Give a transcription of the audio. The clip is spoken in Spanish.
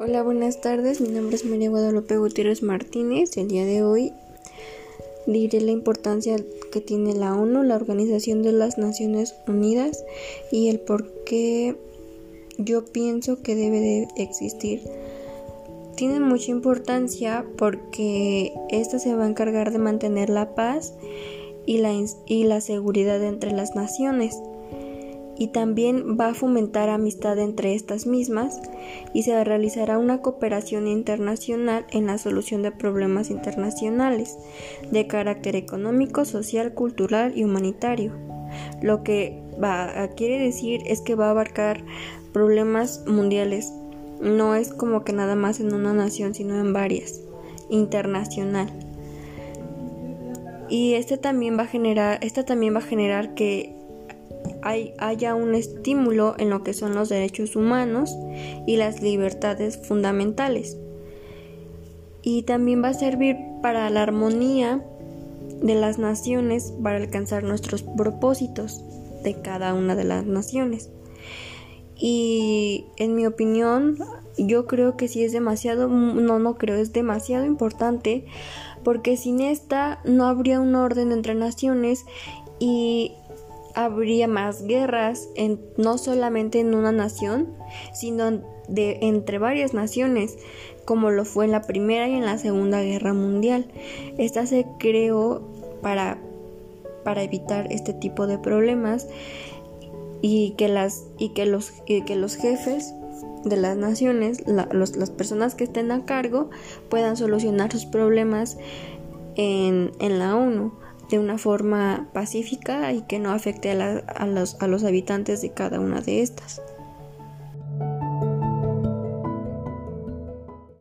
Hola, buenas tardes. Mi nombre es María Guadalupe Gutiérrez Martínez. El día de hoy diré la importancia que tiene la ONU, la Organización de las Naciones Unidas, y el por qué yo pienso que debe de existir. Tiene mucha importancia porque esta se va a encargar de mantener la paz y la, y la seguridad entre las naciones y también va a fomentar amistad entre estas mismas y se realizará una cooperación internacional en la solución de problemas internacionales de carácter económico, social, cultural y humanitario. Lo que va, quiere decir es que va a abarcar problemas mundiales. No es como que nada más en una nación, sino en varias. Internacional. Y este también va a generar, esta también va a generar que haya un estímulo en lo que son los derechos humanos y las libertades fundamentales. Y también va a servir para la armonía de las naciones para alcanzar nuestros propósitos de cada una de las naciones. Y en mi opinión, yo creo que sí es demasiado, no, no creo, es demasiado importante porque sin esta no habría un orden entre naciones y habría más guerras en, no solamente en una nación, sino de, entre varias naciones, como lo fue en la Primera y en la Segunda Guerra Mundial. Esta se creó para, para evitar este tipo de problemas y que, las, y que, los, que los jefes de las naciones, las personas que estén a cargo, puedan solucionar sus problemas en, en la ONU de una forma pacífica y que no afecte a, los, a los habitantes de cada una de estas.